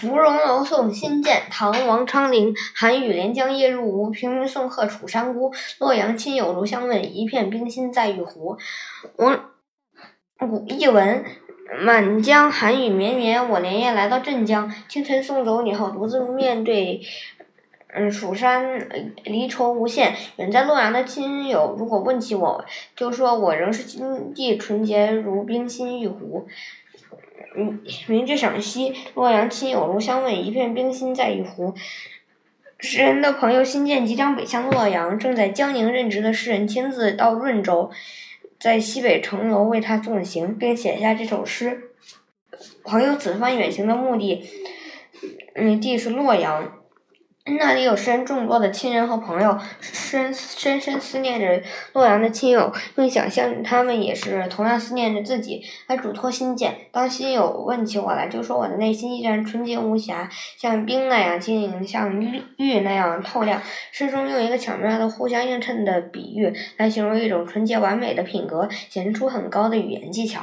芙蓉楼送辛渐，唐·王昌龄。寒雨连江夜入吴，平明送客楚山孤。洛阳亲友如相问，一片冰心在玉壶。王古译文：满江寒雨绵绵，我连夜来到镇江。清晨送走你后，独自面对。嗯，蜀山离愁无限。远在洛阳的亲友，如果问起我，就说我仍是心地纯洁如冰心玉壶。嗯，名句赏析：洛阳亲友如相问，一片冰心在玉壶。诗人的朋友辛渐即将北向洛阳，正在江宁任职的诗人亲自到润州，在西北城楼为他送行，并写下这首诗。朋友此番远行的目的，嗯，地是洛阳。那里有诗人众多的亲人和朋友，深深深思念着洛阳的亲友，并想象他们也是同样思念着自己。他嘱托心见，当心友问起我来，就说我的内心依然纯洁无瑕，像冰那样晶莹，像玉那样透亮。诗中用一个巧妙的互相映衬的比喻来形容一种纯洁完美的品格，显示出很高的语言技巧。